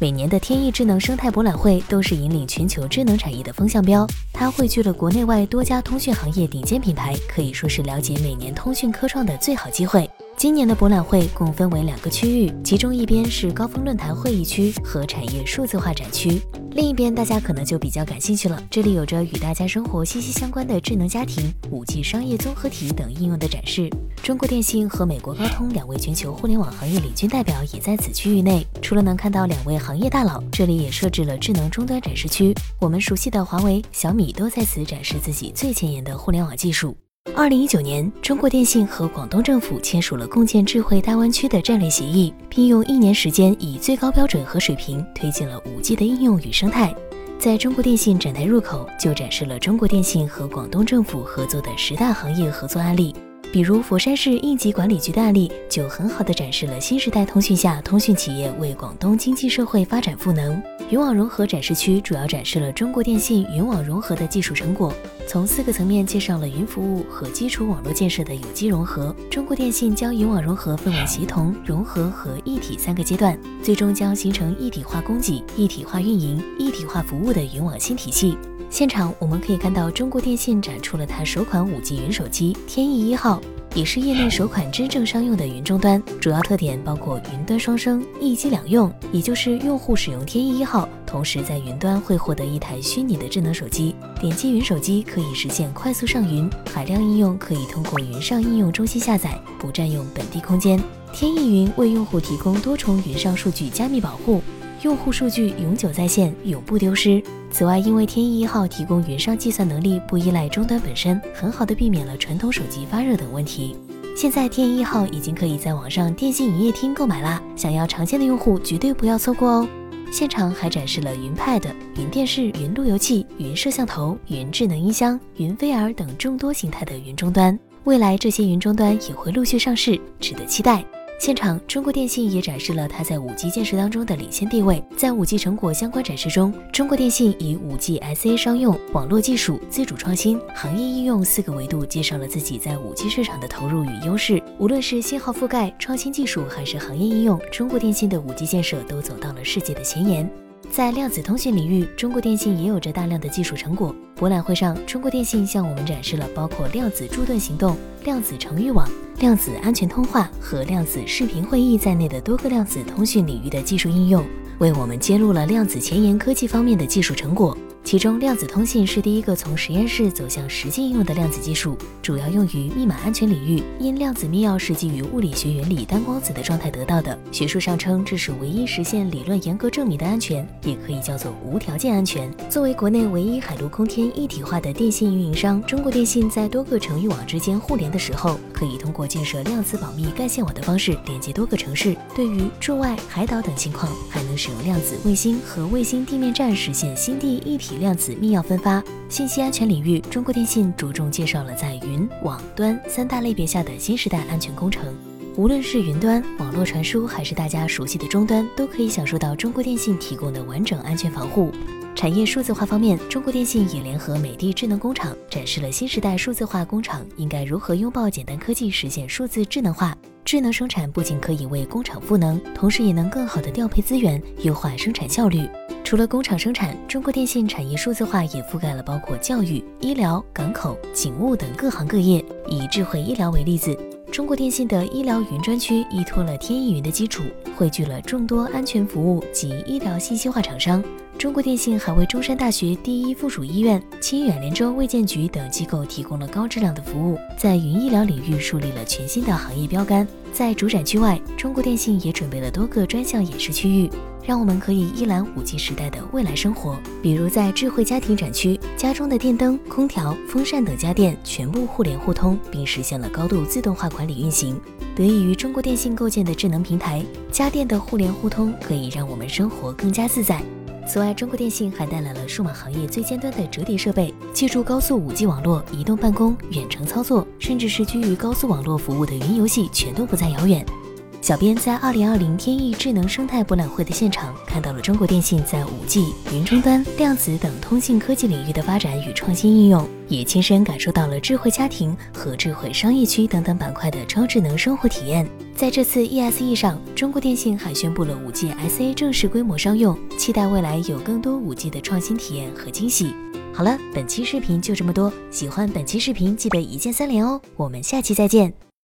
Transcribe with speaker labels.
Speaker 1: 每年的天翼智能生态博览会都是引领全球智能产业的风向标，它汇聚了国内外多家通讯行业顶尖品牌，可以说是了解每年通讯科创的最好机会。今年的博览会共分为两个区域，其中一边是高峰论坛会议区和产业数字化展区，另一边大家可能就比较感兴趣了。这里有着与大家生活息息相关的智能家庭、五 G 商业综合体等应用的展示。中国电信和美国高通两位全球互联网行业领军代表也在此区域内。除了能看到两位行业大佬，这里也设置了智能终端展示区，我们熟悉的华为、小米都在此展示自己最前沿的互联网技术。二零一九年，中国电信和广东政府签署了共建智慧大湾区的战略协议，并用一年时间以最高标准和水平推进了五 G 的应用与生态。在中国电信展台入口，就展示了中国电信和广东政府合作的十大行业合作案例。比如佛山市应急管理局的案例，就很好的展示了新时代通讯下通讯企业为广东经济社会发展赋能。云网融合展示区主要展示了中国电信云网融合的技术成果，从四个层面介绍了云服务和基础网络建设的有机融合。中国电信将云网融合分为协同、融合和一体三个阶段，最终将形成一体化供给、一体化运营、一体化服务的云网新体系。现场我们可以看到，中国电信展出了它首款 5G 云手机天翼一号，也是业内首款真正商用的云终端。主要特点包括云端双升、一机两用，也就是用户使用天翼一号，同时在云端会获得一台虚拟的智能手机。点击云手机可以实现快速上云，海量应用可以通过云上应用中心下载，不占用本地空间。天翼云为用户提供多重云上数据加密保护。用户数据永久在线，永不丢失。此外，因为天翼一号提供云上计算能力，不依赖终端本身，很好的避免了传统手机发热等问题。现在天翼一号已经可以在网上电信营业厅购买啦，想要尝鲜的用户绝对不要错过哦。现场还展示了云 Pad、云电视、云路由器、云摄像头、云智能音箱、云 VR 等众多形态的云终端，未来这些云终端也会陆续上市，值得期待。现场，中国电信也展示了它在 5G 建设当中的领先地位。在 5G 成果相关展示中，中国电信以 5G SA 商用、网络技术、自主创新、行业应用四个维度，介绍了自己在 5G 市场的投入与优势。无论是信号覆盖、创新技术，还是行业应用，中国电信的 5G 建设都走到了世界的前沿。在量子通信领域，中国电信也有着大量的技术成果。博览会上，中国电信向我们展示了包括量子驻盾行动、量子城域网、量子安全通话和量子视频会议在内的多个量子通讯领域的技术应用，为我们揭露了量子前沿科技方面的技术成果。其中，量子通信是第一个从实验室走向实际应用的量子技术，主要用于密码安全领域。因量子密钥是基于物理学原理单光子的状态得到的，学术上称这是唯一实现理论严格证明的安全，也可以叫做无条件安全。作为国内唯一海陆空天一体化的电信运营商，中国电信在多个城域网之间互联的时候，可以通过建设量子保密干线网的方式连接多个城市。对于驻外、海岛等情况，还能使用量子卫星和卫星地面站实现星地一体。量子密钥分发信息安全领域，中国电信着重介绍了在云、网、端三大类别下的新时代安全工程。无论是云端、网络传输，还是大家熟悉的终端，都可以享受到中国电信提供的完整安全防护。产业数字化方面，中国电信也联合美的智能工厂，展示了新时代数字化工厂应该如何拥抱简单科技，实现数字智能化。智能生产不仅可以为工厂赋能，同时也能更好的调配资源，优化生产效率。除了工厂生产，中国电信产业数字化也覆盖了包括教育、医疗、港口、警务等各行各业。以智慧医疗为例子，中国电信的医疗云专区依托了天翼云的基础，汇聚了众多安全服务及医疗信息化厂商。中国电信还为中山大学第一附属医院、清远连州卫健局等机构提供了高质量的服务，在云医疗领域树立了全新的行业标杆。在主展区外，中国电信也准备了多个专项演示区域，让我们可以一览五 G 时代的未来生活。比如在智慧家庭展区，家中的电灯、空调、风扇等家电全部互联互通，并实现了高度自动化管理运行。得益于中国电信构建的智能平台，家电的互联互通可以让我们生活更加自在。此外，中国电信还带来了数码行业最尖端的折叠设备，借助高速 5G 网络，移动办公、远程操作，甚至是基于高速网络服务的云游戏，全都不再遥远。小编在二零二零天翼智能生态博览会的现场，看到了中国电信在五 G、云终端、量子等通信科技领域的发展与创新应用，也亲身感受到了智慧家庭和智慧商业区等等板块的超智能生活体验。在这次 ESE 上，中国电信还宣布了五 G SA 正式规模商用，期待未来有更多五 G 的创新体验和惊喜。好了，本期视频就这么多，喜欢本期视频记得一键三连哦，我们下期再见。